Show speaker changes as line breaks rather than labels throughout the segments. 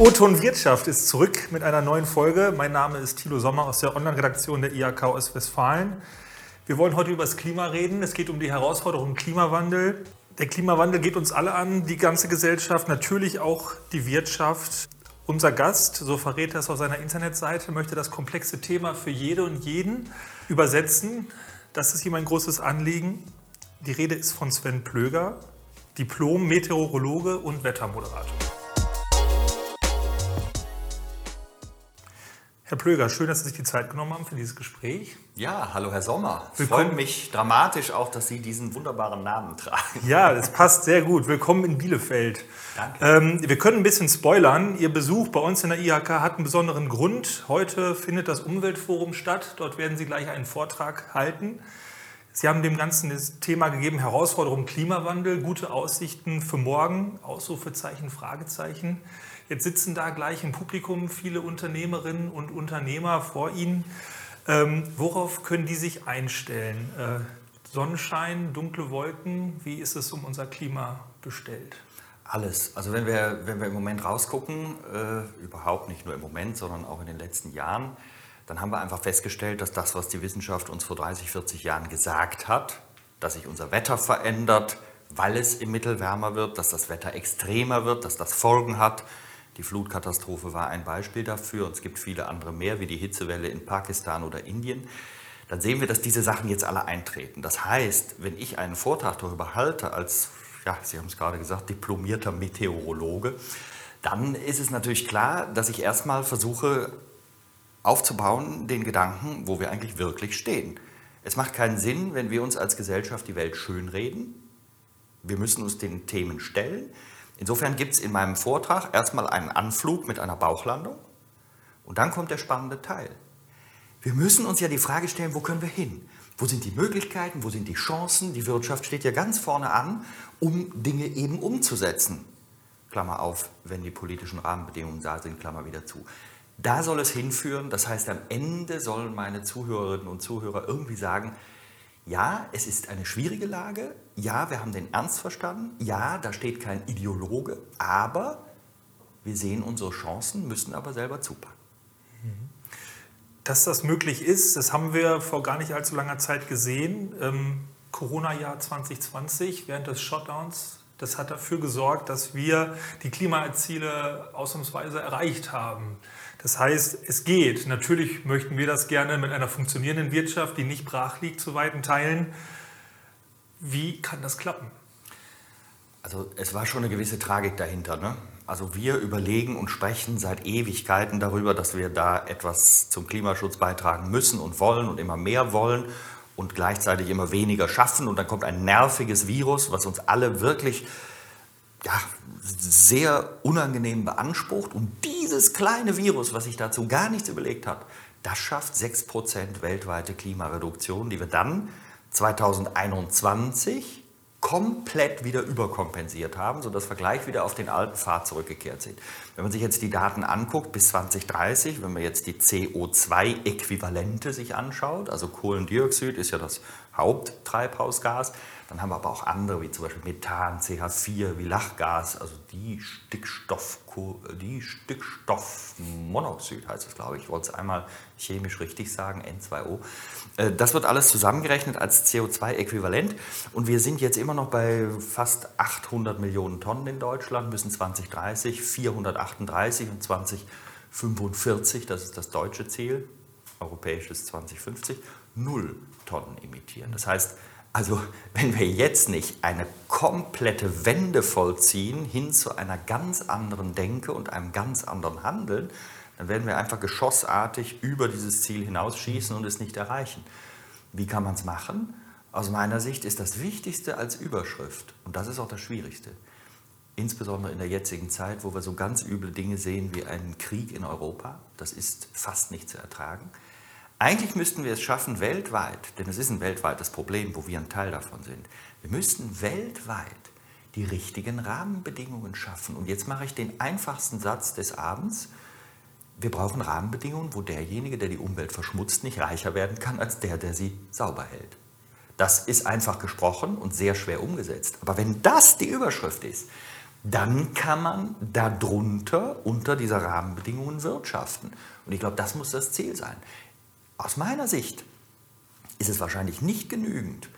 O-Ton Wirtschaft ist zurück mit einer neuen Folge. Mein Name ist Thilo Sommer aus der Online-Redaktion der IHK Ostwestfalen. Wir wollen heute über das Klima reden. Es geht um die Herausforderung Klimawandel. Der Klimawandel geht uns alle an, die ganze Gesellschaft, natürlich auch die Wirtschaft. Unser Gast, so verrät er es auf seiner Internetseite, möchte das komplexe Thema für jede und jeden übersetzen. Das ist ihm ein großes Anliegen. Die Rede ist von Sven Plöger, Diplom-Meteorologe und Wettermoderator. Herr Plöger, schön, dass Sie sich die Zeit genommen haben für dieses Gespräch.
Ja, hallo Herr Sommer. Es freut mich dramatisch auch, dass Sie diesen wunderbaren Namen tragen.
Ja, das passt sehr gut. Willkommen in Bielefeld.
Danke.
Ähm, wir können ein bisschen spoilern. Ihr Besuch bei uns in der IHK hat einen besonderen Grund. Heute findet das Umweltforum statt. Dort werden Sie gleich einen Vortrag halten. Sie haben dem Ganzen das Thema gegeben, Herausforderung Klimawandel, gute Aussichten für morgen, Ausrufezeichen, Fragezeichen. Jetzt sitzen da gleich im Publikum viele Unternehmerinnen und Unternehmer vor Ihnen. Ähm, worauf können die sich einstellen? Äh, Sonnenschein, dunkle Wolken, wie ist es um unser Klima bestellt?
Alles. Also wenn wir, wenn wir im Moment rausgucken, äh, überhaupt nicht nur im Moment, sondern auch in den letzten Jahren, dann haben wir einfach festgestellt, dass das, was die Wissenschaft uns vor 30, 40 Jahren gesagt hat, dass sich unser Wetter verändert, weil es im Mittel wärmer wird, dass das Wetter extremer wird, dass das Folgen hat, die Flutkatastrophe war ein Beispiel dafür und es gibt viele andere mehr, wie die Hitzewelle in Pakistan oder Indien. Dann sehen wir, dass diese Sachen jetzt alle eintreten. Das heißt, wenn ich einen Vortrag darüber halte, als, ja, Sie haben es gerade gesagt, diplomierter Meteorologe, dann ist es natürlich klar, dass ich erstmal versuche aufzubauen, den Gedanken, wo wir eigentlich wirklich stehen. Es macht keinen Sinn, wenn wir uns als Gesellschaft die Welt schönreden. Wir müssen uns den Themen stellen. Insofern gibt es in meinem Vortrag erstmal einen Anflug mit einer Bauchlandung und dann kommt der spannende Teil. Wir müssen uns ja die Frage stellen, wo können wir hin? Wo sind die Möglichkeiten, wo sind die Chancen? Die Wirtschaft steht ja ganz vorne an, um Dinge eben umzusetzen. Klammer auf, wenn die politischen Rahmenbedingungen da sind, Klammer wieder zu. Da soll es hinführen, das heißt, am Ende sollen meine Zuhörerinnen und Zuhörer irgendwie sagen, ja, es ist eine schwierige Lage. Ja, wir haben den Ernst verstanden. Ja, da steht kein Ideologe. Aber wir sehen unsere Chancen, müssen aber selber zupacken.
Dass das möglich ist, das haben wir vor gar nicht allzu langer Zeit gesehen. Ähm, Corona-Jahr 2020, während des Shutdowns, das hat dafür gesorgt, dass wir die Klimaziele ausnahmsweise erreicht haben. Das heißt, es geht. Natürlich möchten wir das gerne mit einer funktionierenden Wirtschaft, die nicht brach liegt, zu weiten Teilen. Wie kann das klappen?
Also es war schon eine gewisse Tragik dahinter. Ne? Also wir überlegen und sprechen seit Ewigkeiten darüber, dass wir da etwas zum Klimaschutz beitragen müssen und wollen und immer mehr wollen und gleichzeitig immer weniger schaffen. Und dann kommt ein nerviges Virus, was uns alle wirklich ja, sehr unangenehm beansprucht. Und dieses kleine Virus, was sich dazu gar nichts überlegt hat, das schafft 6% weltweite Klimareduktion, die wir dann 2021 komplett wieder überkompensiert haben, sodass wir gleich wieder auf den alten Pfad zurückgekehrt sind. Wenn man sich jetzt die Daten anguckt bis 2030, wenn man jetzt die CO2-Äquivalente sich anschaut, also Kohlendioxid ist ja das Haupttreibhausgas, dann haben wir aber auch andere, wie zum Beispiel Methan, CH4, wie Lachgas, also die, Stickstoff, die Stickstoffmonoxid heißt es, glaube ich. Ich wollte es einmal chemisch richtig sagen, N2O. Äh, das wird alles zusammengerechnet als CO2-Äquivalent. Und wir sind jetzt immer noch bei fast 800 Millionen Tonnen in Deutschland, müssen 2030 438 und 2045, das ist das deutsche Ziel, europäisches 2050, null Tonnen emittieren. Das heißt, also wenn wir jetzt nicht eine komplette Wende vollziehen hin zu einer ganz anderen Denke und einem ganz anderen Handeln, dann werden wir einfach geschossartig über dieses Ziel hinausschießen und es nicht erreichen. Wie kann man es machen? Aus meiner Sicht ist das Wichtigste als Überschrift, und das ist auch das Schwierigste, insbesondere in der jetzigen Zeit, wo wir so ganz üble Dinge sehen wie einen Krieg in Europa, das ist fast nicht zu ertragen, eigentlich müssten wir es schaffen, weltweit, denn es ist ein weltweites Problem, wo wir ein Teil davon sind. Wir müssten weltweit die richtigen Rahmenbedingungen schaffen. Und jetzt mache ich den einfachsten Satz des Abends. Wir brauchen Rahmenbedingungen, wo derjenige, der die Umwelt verschmutzt, nicht reicher werden kann als der, der sie sauber hält. Das ist einfach gesprochen und sehr schwer umgesetzt. Aber wenn das die Überschrift ist, dann kann man darunter, unter dieser Rahmenbedingungen wirtschaften. Und ich glaube, das muss das Ziel sein. Aus meiner Sicht ist es wahrscheinlich nicht genügend,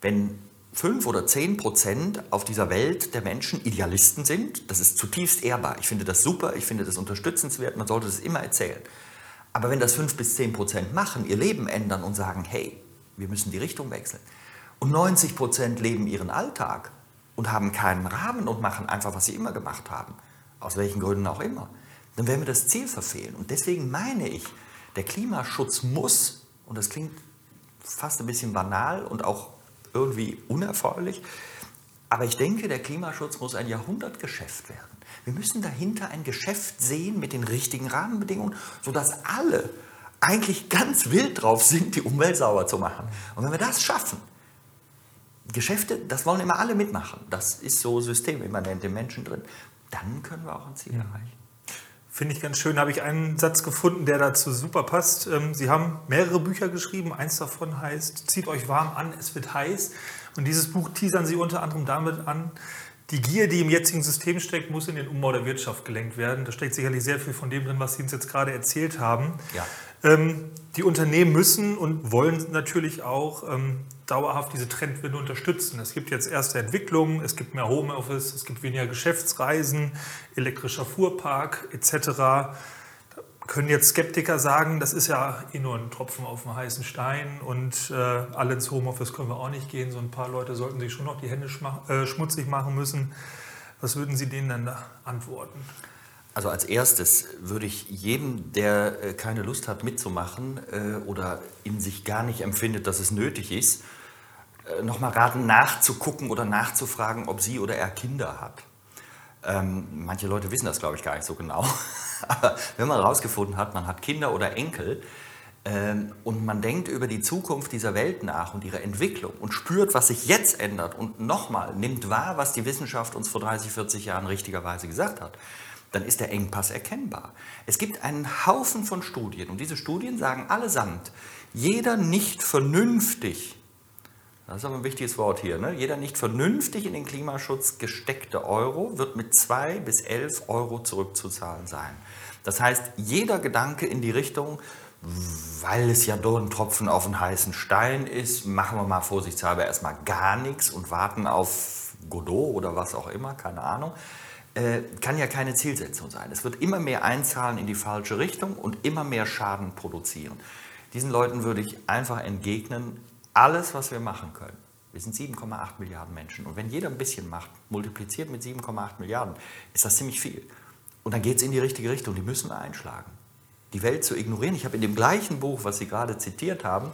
wenn fünf oder zehn Prozent auf dieser Welt der Menschen Idealisten sind. Das ist zutiefst ehrbar. Ich finde das super, ich finde das unterstützenswert, man sollte das immer erzählen. Aber wenn das fünf bis zehn Prozent machen, ihr Leben ändern und sagen, hey, wir müssen die Richtung wechseln, und 90 Prozent leben ihren Alltag und haben keinen Rahmen und machen einfach, was sie immer gemacht haben, aus welchen Gründen auch immer, dann werden wir das Ziel verfehlen. Und deswegen meine ich, der Klimaschutz muss, und das klingt fast ein bisschen banal und auch irgendwie unerfreulich. Aber ich denke, der Klimaschutz muss ein Jahrhundertgeschäft werden. Wir müssen dahinter ein Geschäft sehen mit den richtigen Rahmenbedingungen, sodass alle eigentlich ganz wild drauf sind, die Umwelt sauber zu machen. Und wenn wir das schaffen, Geschäfte, das wollen immer alle mitmachen, das ist so systemimmanent im Menschen drin, dann können wir auch ein Ziel erreichen.
Finde ich ganz schön. Da habe ich einen Satz gefunden, der dazu super passt. Ähm, Sie haben mehrere Bücher geschrieben. Eins davon heißt Zieht euch warm an, es wird heiß. Und dieses Buch teasern Sie unter anderem damit an, die Gier, die im jetzigen System steckt, muss in den Umbau der Wirtschaft gelenkt werden. Da steckt sicherlich sehr viel von dem drin, was Sie uns jetzt gerade erzählt haben. Ja. Ähm, die Unternehmen müssen und wollen natürlich auch ähm, dauerhaft diese Trendwende unterstützen. Es gibt jetzt erste Entwicklungen, es gibt mehr Homeoffice, es gibt weniger Geschäftsreisen, elektrischer Fuhrpark etc. Da können jetzt Skeptiker sagen, das ist ja eh nur ein Tropfen auf dem heißen Stein und äh, alle ins Homeoffice können wir auch nicht gehen. So ein paar Leute sollten sich schon noch die Hände äh, schmutzig machen müssen. Was würden Sie denen dann da antworten?
Also als erstes würde ich jedem, der äh, keine Lust hat mitzumachen äh, oder in sich gar nicht empfindet, dass es nötig ist, äh, nochmal raten, nachzugucken oder nachzufragen, ob sie oder er Kinder hat. Ähm, manche Leute wissen das, glaube ich, gar nicht so genau. Aber wenn man herausgefunden hat, man hat Kinder oder Enkel ähm, und man denkt über die Zukunft dieser Welt nach und ihre Entwicklung und spürt, was sich jetzt ändert und nochmal nimmt wahr, was die Wissenschaft uns vor 30, 40 Jahren richtigerweise gesagt hat, dann ist der Engpass erkennbar. Es gibt einen Haufen von Studien und diese Studien sagen allesamt, jeder nicht vernünftig das ist aber ein wichtiges Wort hier. Ne? Jeder nicht vernünftig in den Klimaschutz gesteckte Euro wird mit 2 bis 11 Euro zurückzuzahlen sein. Das heißt, jeder Gedanke in die Richtung, weil es ja nur ein Tropfen auf einen heißen Stein ist, machen wir mal vorsichtshalber erstmal gar nichts und warten auf Godot oder was auch immer, keine Ahnung, äh, kann ja keine Zielsetzung sein. Es wird immer mehr einzahlen in die falsche Richtung und immer mehr Schaden produzieren. Diesen Leuten würde ich einfach entgegnen, alles, was wir machen können. Wir sind 7,8 Milliarden Menschen. Und wenn jeder ein bisschen macht, multipliziert mit 7,8 Milliarden, ist das ziemlich viel. Und dann geht es in die richtige Richtung. Die müssen einschlagen. Die Welt zu ignorieren. Ich habe in dem gleichen Buch, was Sie gerade zitiert haben,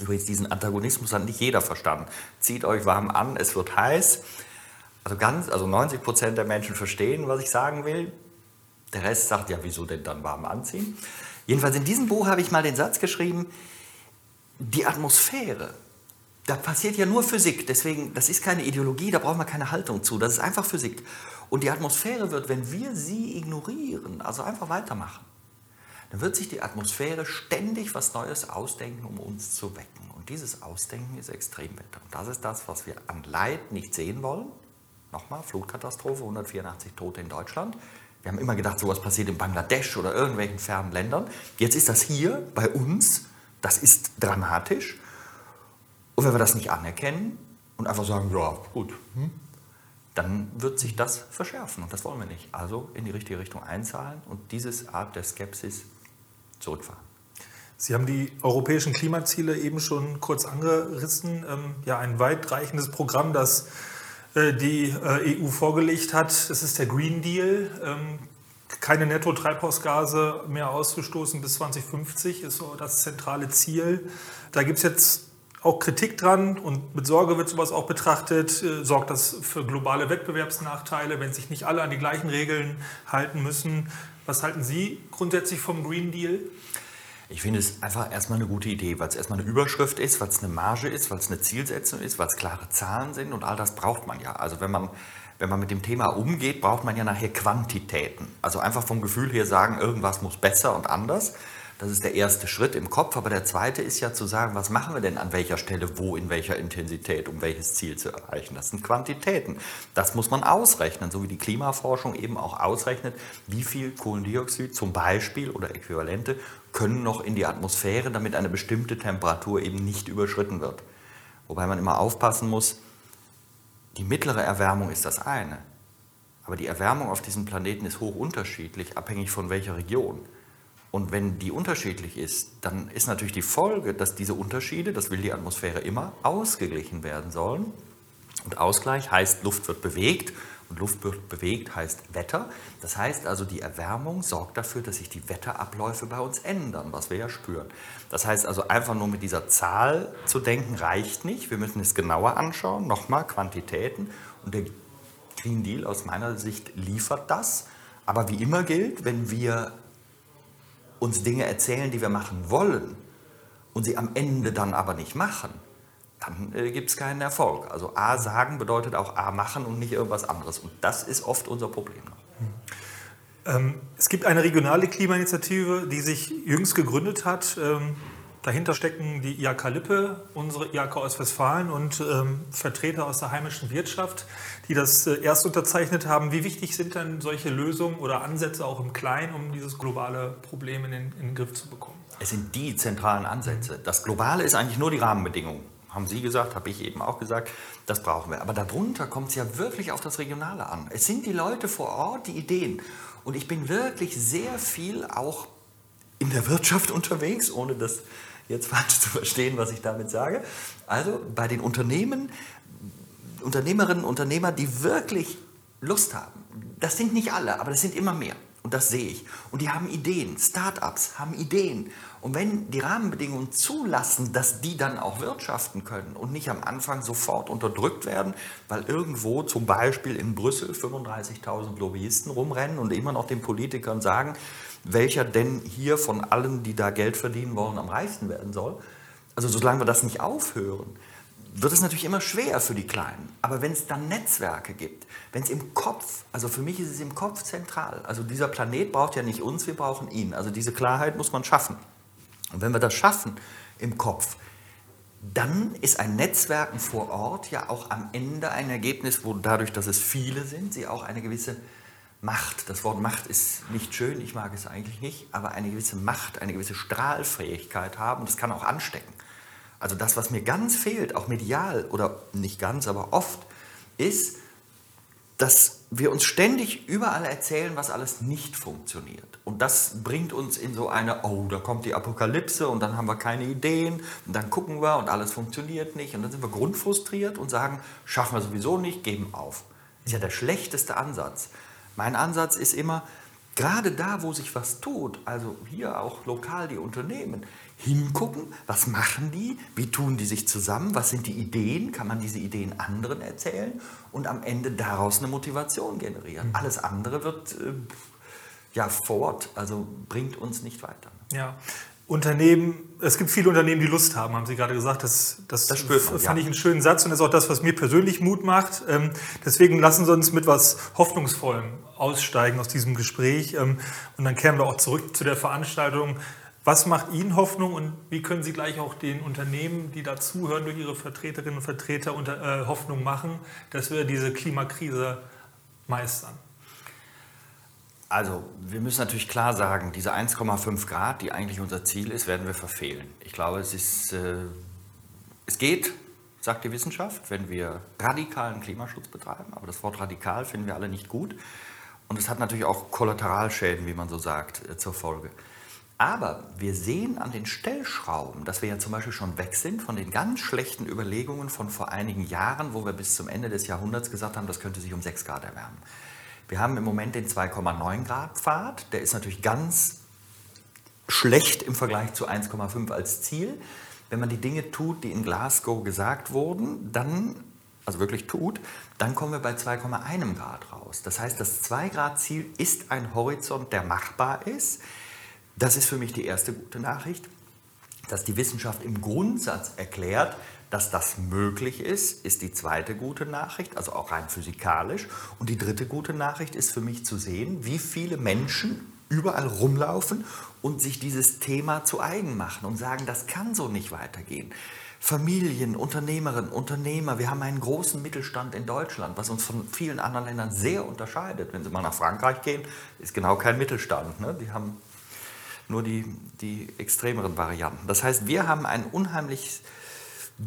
übrigens diesen Antagonismus hat nicht jeder verstanden. Zieht euch warm an, es wird heiß. Also, ganz, also 90 Prozent der Menschen verstehen, was ich sagen will. Der Rest sagt, ja, wieso denn dann warm anziehen? Jedenfalls in diesem Buch habe ich mal den Satz geschrieben, die Atmosphäre, da passiert ja nur Physik, deswegen, das ist keine Ideologie, da braucht man keine Haltung zu, das ist einfach Physik. Und die Atmosphäre wird, wenn wir sie ignorieren, also einfach weitermachen, dann wird sich die Atmosphäre ständig was Neues ausdenken, um uns zu wecken. Und dieses Ausdenken ist Extremwetter. Und das ist das, was wir an Leid nicht sehen wollen. Nochmal, Flutkatastrophe, 184 Tote in Deutschland. Wir haben immer gedacht, sowas passiert in Bangladesch oder irgendwelchen fernen Ländern. Jetzt ist das hier bei uns das ist dramatisch. Und wenn wir das nicht anerkennen und einfach sagen, ja, gut, hm, dann wird sich das verschärfen und das wollen wir nicht. Also in die richtige Richtung einzahlen und diese Art der Skepsis zurückfahren.
Sie haben die europäischen Klimaziele eben schon kurz angerissen. Ähm, ja, ein weitreichendes Programm, das die äh, EU vorgelegt hat. Das ist der Green Deal. Ähm, keine Netto-Treibhausgase mehr auszustoßen bis 2050 ist so das zentrale Ziel. Da gibt es jetzt auch Kritik dran und mit Sorge wird sowas auch betrachtet. Äh, sorgt das für globale Wettbewerbsnachteile, wenn sich nicht alle an die gleichen Regeln halten müssen? Was halten Sie grundsätzlich vom Green Deal?
Ich finde es einfach erstmal eine gute Idee, weil es erstmal eine Überschrift ist, weil es eine Marge ist, weil es eine Zielsetzung ist, weil es klare Zahlen sind und all das braucht man ja. Also wenn man wenn man mit dem Thema umgeht, braucht man ja nachher Quantitäten. Also einfach vom Gefühl her sagen, irgendwas muss besser und anders. Das ist der erste Schritt im Kopf, aber der zweite ist ja zu sagen, was machen wir denn an welcher Stelle, wo, in welcher Intensität, um welches Ziel zu erreichen. Das sind Quantitäten. Das muss man ausrechnen, so wie die Klimaforschung eben auch ausrechnet, wie viel Kohlendioxid zum Beispiel oder Äquivalente können noch in die Atmosphäre, damit eine bestimmte Temperatur eben nicht überschritten wird. Wobei man immer aufpassen muss, die mittlere Erwärmung ist das eine, aber die Erwärmung auf diesem Planeten ist hoch unterschiedlich, abhängig von welcher Region. Und wenn die unterschiedlich ist, dann ist natürlich die Folge, dass diese Unterschiede, das will die Atmosphäre immer, ausgeglichen werden sollen. Und Ausgleich heißt, Luft wird bewegt und Luft wird bewegt heißt Wetter. Das heißt also, die Erwärmung sorgt dafür, dass sich die Wetterabläufe bei uns ändern, was wir ja spüren. Das heißt also, einfach nur mit dieser Zahl zu denken reicht nicht. Wir müssen es genauer anschauen, nochmal Quantitäten. Und der Green Deal aus meiner Sicht liefert das. Aber wie immer gilt, wenn wir uns Dinge erzählen, die wir machen wollen und sie am Ende dann aber nicht machen, dann äh, gibt es keinen Erfolg. Also A sagen bedeutet auch A machen und nicht irgendwas anderes. Und das ist oft unser Problem noch.
Ähm, es gibt eine regionale Klimainitiative, die sich jüngst gegründet hat. Ähm, dahinter stecken die IAK Lippe, unsere IAK aus Westfalen und ähm, Vertreter aus der heimischen Wirtschaft, die das äh, erst unterzeichnet haben. Wie wichtig sind denn solche Lösungen oder Ansätze auch im Kleinen, um dieses globale Problem in den, in den Griff zu bekommen?
Es sind die zentralen Ansätze. Das Globale ist eigentlich nur die Rahmenbedingungen. Haben Sie gesagt, habe ich eben auch gesagt, das brauchen wir. Aber darunter kommt es ja wirklich auf das Regionale an. Es sind die Leute vor Ort, die Ideen. Und ich bin wirklich sehr viel auch in der Wirtschaft unterwegs, ohne das jetzt falsch zu verstehen, was ich damit sage. Also bei den Unternehmen, Unternehmerinnen und Unternehmer, die wirklich Lust haben. Das sind nicht alle, aber das sind immer mehr. Und das sehe ich. Und die haben Ideen. Start-ups haben Ideen. Und wenn die Rahmenbedingungen zulassen, dass die dann auch wirtschaften können und nicht am Anfang sofort unterdrückt werden, weil irgendwo zum Beispiel in Brüssel 35.000 Lobbyisten rumrennen und immer noch den Politikern sagen, welcher denn hier von allen, die da Geld verdienen wollen, am reichsten werden soll. Also solange wir das nicht aufhören, wird es natürlich immer schwer für die Kleinen. Aber wenn es dann Netzwerke gibt, wenn es im Kopf, also für mich ist es im Kopf zentral. Also dieser Planet braucht ja nicht uns, wir brauchen ihn. Also diese Klarheit muss man schaffen. Und wenn wir das schaffen im Kopf, dann ist ein Netzwerken vor Ort ja auch am Ende ein Ergebnis, wo dadurch, dass es viele sind, sie auch eine gewisse Macht, das Wort Macht ist nicht schön, ich mag es eigentlich nicht, aber eine gewisse Macht, eine gewisse Strahlfähigkeit haben, das kann auch anstecken. Also das, was mir ganz fehlt, auch medial oder nicht ganz, aber oft, ist, dass wir uns ständig überall erzählen, was alles nicht funktioniert. Und das bringt uns in so eine, oh, da kommt die Apokalypse und dann haben wir keine Ideen und dann gucken wir und alles funktioniert nicht und dann sind wir grundfrustriert und sagen, schaffen wir sowieso nicht, geben auf. Das ist ja der schlechteste Ansatz. Mein Ansatz ist immer, gerade da, wo sich was tut, also hier auch lokal die Unternehmen, hingucken, was machen die, wie tun die sich zusammen, was sind die Ideen, kann man diese Ideen anderen erzählen und am Ende daraus eine Motivation generieren. Mhm. Alles andere wird äh, ja fort, also bringt uns nicht weiter.
Ja. Unternehmen, es gibt viele Unternehmen, die Lust haben, haben Sie gerade gesagt. Das, das, das man, fand ja. ich einen schönen Satz und das ist auch das, was mir persönlich Mut macht. Ähm, deswegen lassen Sie uns mit was Hoffnungsvollem aussteigen aus diesem Gespräch. Ähm, und dann kehren wir auch zurück zu der Veranstaltung. Was macht Ihnen Hoffnung und wie können Sie gleich auch den Unternehmen, die dazuhören, durch Ihre Vertreterinnen und Vertreter unter, äh, Hoffnung machen, dass wir diese Klimakrise meistern?
Also, wir müssen natürlich klar sagen, diese 1,5 Grad, die eigentlich unser Ziel ist, werden wir verfehlen. Ich glaube, es, ist, äh, es geht, sagt die Wissenschaft, wenn wir radikalen Klimaschutz betreiben. Aber das Wort radikal finden wir alle nicht gut. Und es hat natürlich auch Kollateralschäden, wie man so sagt, äh, zur Folge. Aber wir sehen an den Stellschrauben, dass wir ja zum Beispiel schon weg sind von den ganz schlechten Überlegungen von vor einigen Jahren, wo wir bis zum Ende des Jahrhunderts gesagt haben, das könnte sich um 6 Grad erwärmen. Wir haben im Moment den 2,9 Grad Pfad, der ist natürlich ganz schlecht im Vergleich zu 1,5 als Ziel. Wenn man die Dinge tut, die in Glasgow gesagt wurden, dann, also wirklich tut, dann kommen wir bei 2,1 Grad raus. Das heißt, das 2 Grad Ziel ist ein Horizont, der machbar ist. Das ist für mich die erste gute Nachricht, dass die Wissenschaft im Grundsatz erklärt, dass das möglich ist, ist die zweite gute Nachricht, also auch rein physikalisch. Und die dritte gute Nachricht ist für mich zu sehen, wie viele Menschen überall rumlaufen und sich dieses Thema zu eigen machen und sagen, das kann so nicht weitergehen. Familien, Unternehmerinnen, Unternehmer, wir haben einen großen Mittelstand in Deutschland, was uns von vielen anderen Ländern sehr unterscheidet. Wenn Sie mal nach Frankreich gehen, ist genau kein Mittelstand. Ne? Die haben nur die, die extremeren Varianten. Das heißt, wir haben einen unheimlich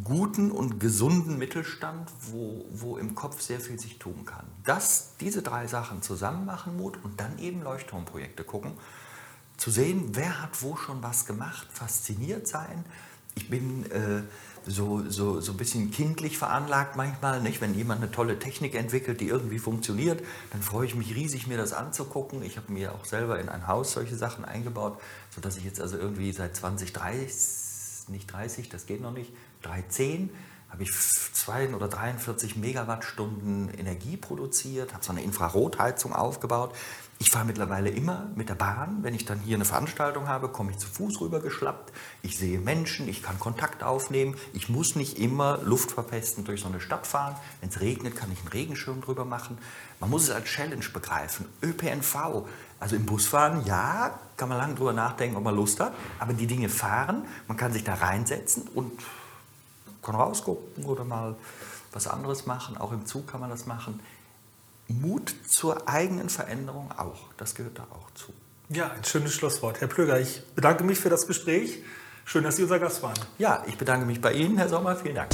guten und gesunden Mittelstand, wo, wo im Kopf sehr viel sich tun kann. Das, diese drei Sachen zusammen machen Mut und dann eben Leuchtturmprojekte gucken, zu sehen, wer hat wo schon was gemacht, fasziniert sein. Ich bin äh, so, so, so ein bisschen kindlich veranlagt manchmal. Nicht? Wenn jemand eine tolle Technik entwickelt, die irgendwie funktioniert, dann freue ich mich riesig, mir das anzugucken. Ich habe mir auch selber in ein Haus solche Sachen eingebaut, sodass ich jetzt also irgendwie seit 2030, nicht 30, das geht noch nicht, 310 habe ich 2 oder 43 Megawattstunden Energie produziert, habe so eine Infrarotheizung aufgebaut. Ich fahre mittlerweile immer mit der Bahn. Wenn ich dann hier eine Veranstaltung habe, komme ich zu Fuß rüber geschlappt. Ich sehe Menschen, ich kann Kontakt aufnehmen. Ich muss nicht immer luftverpestend durch so eine Stadt fahren. Wenn es regnet, kann ich einen Regenschirm drüber machen. Man muss es als Challenge begreifen. ÖPNV, also im Busfahren, ja, kann man lange drüber nachdenken, ob man Lust hat. Aber die Dinge fahren, man kann sich da reinsetzen und kann rausgucken oder mal was anderes machen. Auch im Zug kann man das machen. Mut zur eigenen Veränderung auch. Das gehört da auch zu.
Ja, ein schönes Schlusswort. Herr Plöger, ich bedanke mich für das Gespräch. Schön, dass Sie unser Gast waren.
Ja, ich bedanke mich bei Ihnen, Herr Sommer. Vielen Dank.